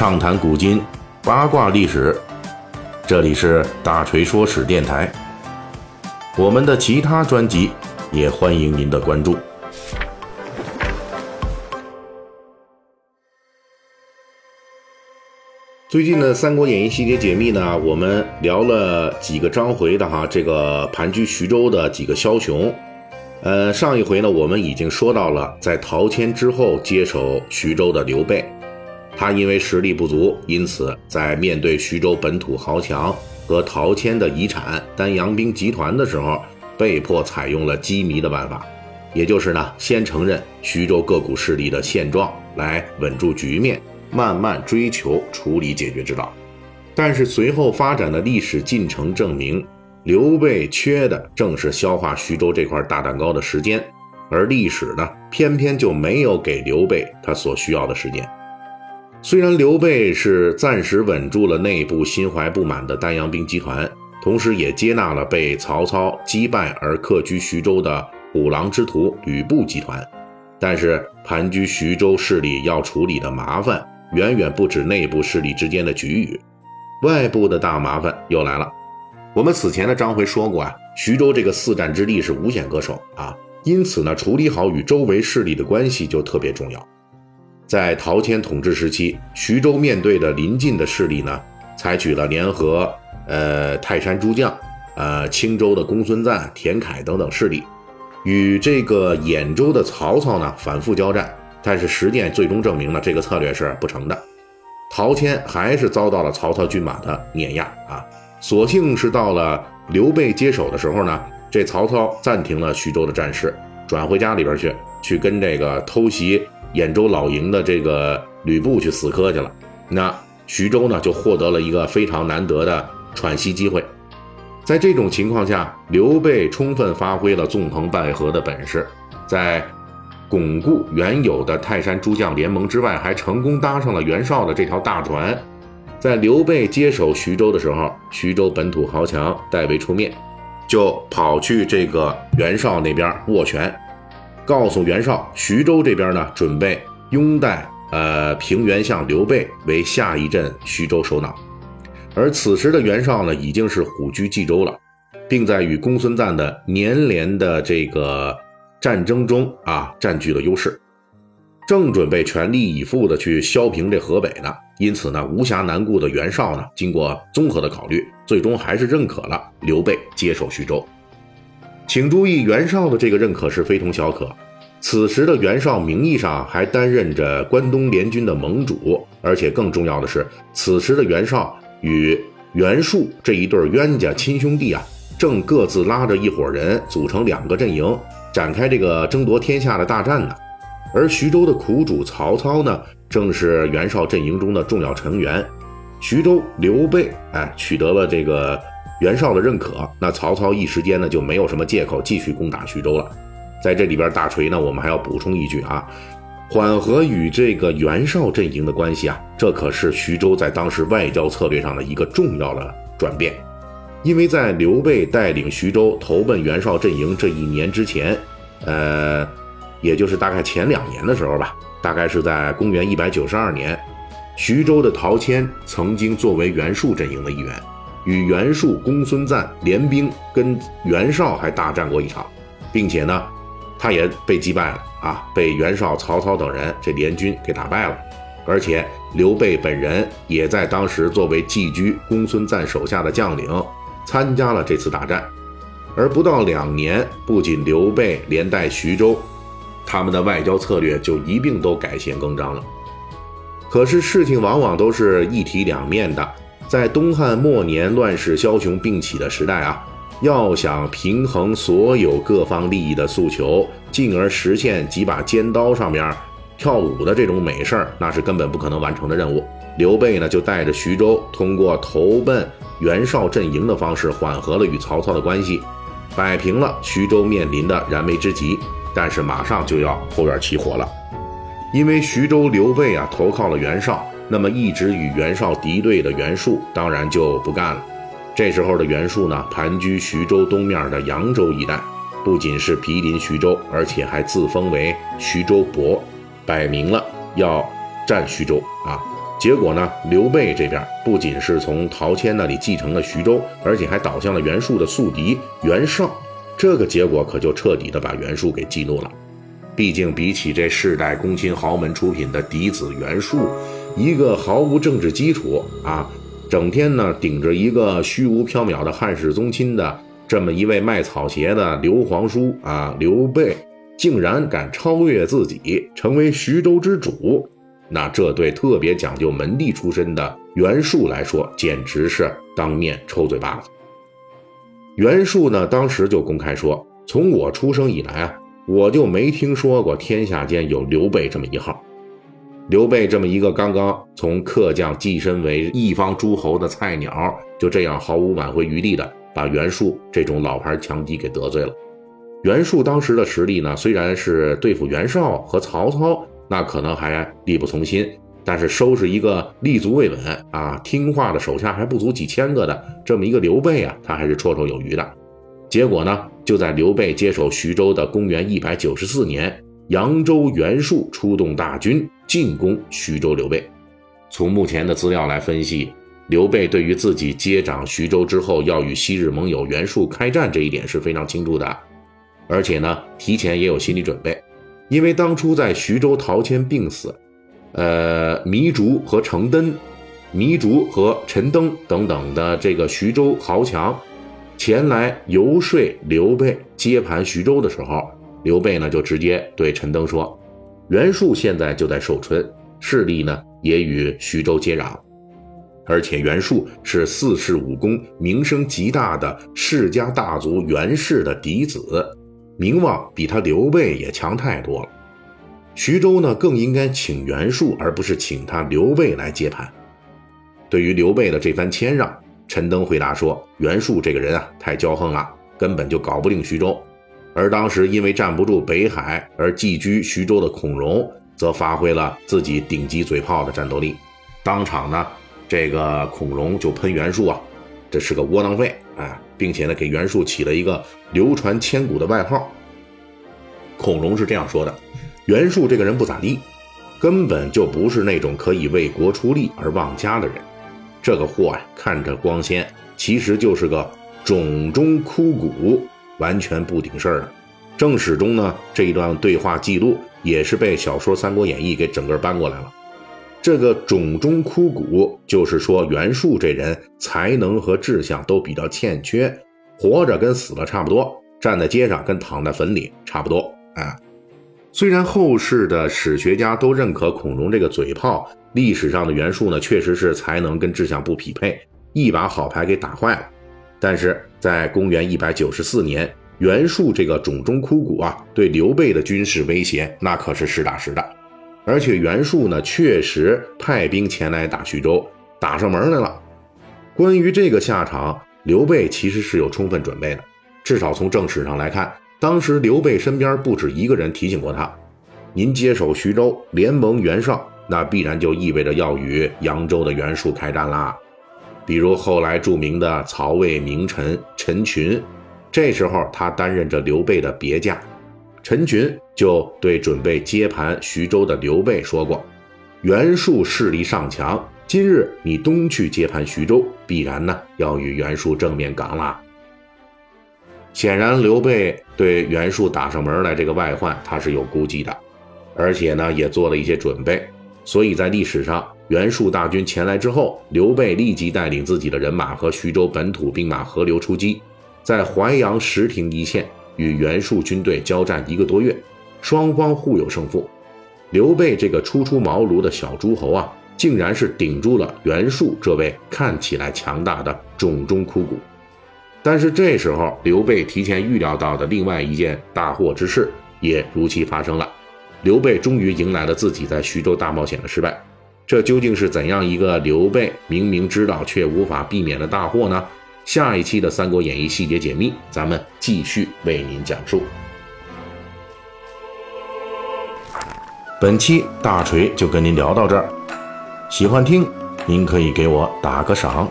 畅谈古今，八卦历史。这里是大锤说史电台。我们的其他专辑也欢迎您的关注。最近的《三国演义》细节解密呢，我们聊了几个章回的哈，这个盘踞徐州的几个枭雄。呃，上一回呢，我们已经说到了在陶谦之后接手徐州的刘备，他因为实力不足，因此在面对徐州本土豪强和陶谦的遗产丹阳兵集团的时候，被迫采用了机迷的办法，也就是呢，先承认徐州各股势力的现状，来稳住局面，慢慢追求处理解决之道。但是随后发展的历史进程证明。刘备缺的正是消化徐州这块大蛋糕的时间，而历史呢，偏偏就没有给刘备他所需要的时间。虽然刘备是暂时稳住了内部心怀不满的丹阳兵集团，同时也接纳了被曹操击败而客居徐州的虎狼之徒吕布集团，但是盘踞徐州势力要处理的麻烦远远不止内部势力之间的局域，外部的大麻烦又来了。我们此前的章回说过啊，徐州这个四战之地是无险可守啊，因此呢，处理好与周围势力的关系就特别重要。在陶谦统治时期，徐州面对的邻近的势力呢，采取了联合呃泰山诸将、呃青州的公孙瓒、田楷等等势力，与这个兖州的曹操呢反复交战，但是实践最终证明了这个策略是不成的，陶谦还是遭到了曹操军马的碾压啊。所幸是到了刘备接手的时候呢，这曹操暂停了徐州的战事，转回家里边去，去跟这个偷袭兖州老营的这个吕布去死磕去了。那徐州呢，就获得了一个非常难得的喘息机会。在这种情况下，刘备充分发挥了纵横捭阖的本事，在巩固原有的泰山诸将联盟之外，还成功搭上了袁绍的这条大船。在刘备接手徐州的时候，徐州本土豪强代为出面，就跑去这个袁绍那边斡拳，告诉袁绍，徐州这边呢准备拥戴呃平原相刘备为下一任徐州首脑，而此时的袁绍呢已经是虎踞冀州了，并在与公孙瓒的连连的这个战争中啊占据了优势。正准备全力以赴的去削平这河北呢，因此呢，无暇南顾的袁绍呢，经过综合的考虑，最终还是认可了刘备接手徐州。请注意，袁绍的这个认可是非同小可。此时的袁绍名义上还担任着关东联军的盟主，而且更重要的是，此时的袁绍与袁术这一对冤家亲兄弟啊，正各自拉着一伙人组成两个阵营，展开这个争夺天下的大战呢。而徐州的苦主曹操呢，正是袁绍阵营中的重要成员。徐州刘备哎取得了这个袁绍的认可，那曹操一时间呢就没有什么借口继续攻打徐州了。在这里边，大锤呢，我们还要补充一句啊，缓和与这个袁绍阵营的关系啊，这可是徐州在当时外交策略上的一个重要的转变。因为在刘备带领徐州投奔袁绍阵营这一年之前，呃。也就是大概前两年的时候吧，大概是在公元一百九十二年，徐州的陶谦曾经作为袁术阵营的一员，与袁术、公孙瓒联兵跟袁绍还大战过一场，并且呢，他也被击败了啊，被袁绍、曹操等人这联军给打败了，而且刘备本人也在当时作为寄居公孙瓒手下的将领，参加了这次大战，而不到两年，不仅刘备连带徐州。他们的外交策略就一并都改弦更张了。可是事情往往都是一体两面的，在东汉末年乱世枭雄并起的时代啊，要想平衡所有各方利益的诉求，进而实现几把尖刀上面跳舞的这种美事儿，那是根本不可能完成的任务。刘备呢，就带着徐州，通过投奔袁绍阵营的方式，缓和了与曹操的关系，摆平了徐州面临的燃眉之急。但是马上就要后院起火了，因为徐州刘备啊投靠了袁绍，那么一直与袁绍敌对的袁术当然就不干了。这时候的袁术呢，盘踞徐州东面的扬州一带，不仅是毗邻徐州，而且还自封为徐州伯，摆明了要占徐州啊。结果呢，刘备这边不仅是从陶谦那里继承了徐州，而且还倒向了袁术的宿敌袁绍。这个结果可就彻底的把袁术给激怒了。毕竟比起这世代公卿豪门出品的嫡子袁术，一个毫无政治基础啊，整天呢顶着一个虚无缥缈的汉室宗亲的这么一位卖草鞋的刘皇叔啊，刘备竟然敢超越自己，成为徐州之主。那这对特别讲究门第出身的袁术来说，简直是当面抽嘴巴子。袁术呢，当时就公开说：“从我出生以来啊，我就没听说过天下间有刘备这么一号。刘备这么一个刚刚从客将跻身为一方诸侯的菜鸟，就这样毫无挽回余地的把袁术这种老牌强敌给得罪了。袁术当时的实力呢，虽然是对付袁绍和曹操。”那可能还力不从心，但是收拾一个立足未稳啊、听话的手下还不足几千个的这么一个刘备啊，他还是绰绰有余的。结果呢，就在刘备接手徐州的公元一百九十四年，扬州袁术出动大军进攻徐州。刘备从目前的资料来分析，刘备对于自己接掌徐州之后要与昔日盟友袁术开战这一点是非常清楚的，而且呢，提前也有心理准备。因为当初在徐州，陶谦病死，呃，糜竺和程登、糜竺和陈登等等的这个徐州豪强前来游说刘备接盘徐州的时候，刘备呢就直接对陈登说：“袁术现在就在寿春，势力呢也与徐州接壤，而且袁术是四世武功名声极大的世家大族袁氏的嫡子。”名望比他刘备也强太多了，徐州呢更应该请袁术，而不是请他刘备来接盘。对于刘备的这番谦让，陈登回答说：“袁术这个人啊，太骄横了，根本就搞不定徐州。而当时因为站不住北海而寄居徐州的孔融，则发挥了自己顶级嘴炮的战斗力。当场呢，这个孔融就喷袁术啊，这是个窝囊废啊。”并且呢，给袁术起了一个流传千古的外号。孔融是这样说的：“袁术这个人不咋地，根本就不是那种可以为国出力而忘家的人。这个货呀，看着光鲜，其实就是个冢中枯骨，完全不顶事儿的。”正史中呢，这一段对话记录也是被小说《三国演义》给整个搬过来了。这个冢中枯骨，就是说袁术这人才能和志向都比较欠缺，活着跟死了差不多，站在街上跟躺在坟里差不多。啊，虽然后世的史学家都认可孔融这个嘴炮，历史上的袁术呢确实是才能跟志向不匹配，一把好牌给打坏了。但是在公元一百九十四年，袁术这个冢中枯骨啊，对刘备的军事威胁那可是实打实的。而且袁术呢，确实派兵前来打徐州，打上门来了。关于这个下场，刘备其实是有充分准备的。至少从正史上来看，当时刘备身边不止一个人提醒过他：“您接手徐州，联盟袁绍，那必然就意味着要与扬州的袁术开战啦。”比如后来著名的曹魏名臣陈群，这时候他担任着刘备的别驾。陈群就对准备接盘徐州的刘备说过：“袁术势力尚强，今日你东去接盘徐州，必然呢要与袁术正面刚啦。”显然，刘备对袁术打上门来这个外患，他是有估计的，而且呢也做了一些准备。所以在历史上，袁术大军前来之后，刘备立即带领自己的人马和徐州本土兵马合流出击，在淮阳石亭一线。与袁术军队交战一个多月，双方互有胜负。刘备这个初出茅庐的小诸侯啊，竟然是顶住了袁术这位看起来强大的冢中枯骨。但是这时候，刘备提前预料到的另外一件大祸之事也如期发生了。刘备终于迎来了自己在徐州大冒险的失败。这究竟是怎样一个刘备明明知道却无法避免的大祸呢？下一期的《三国演义》细节解密，咱们继续为您讲述。本期大锤就跟您聊到这儿，喜欢听您可以给我打个赏。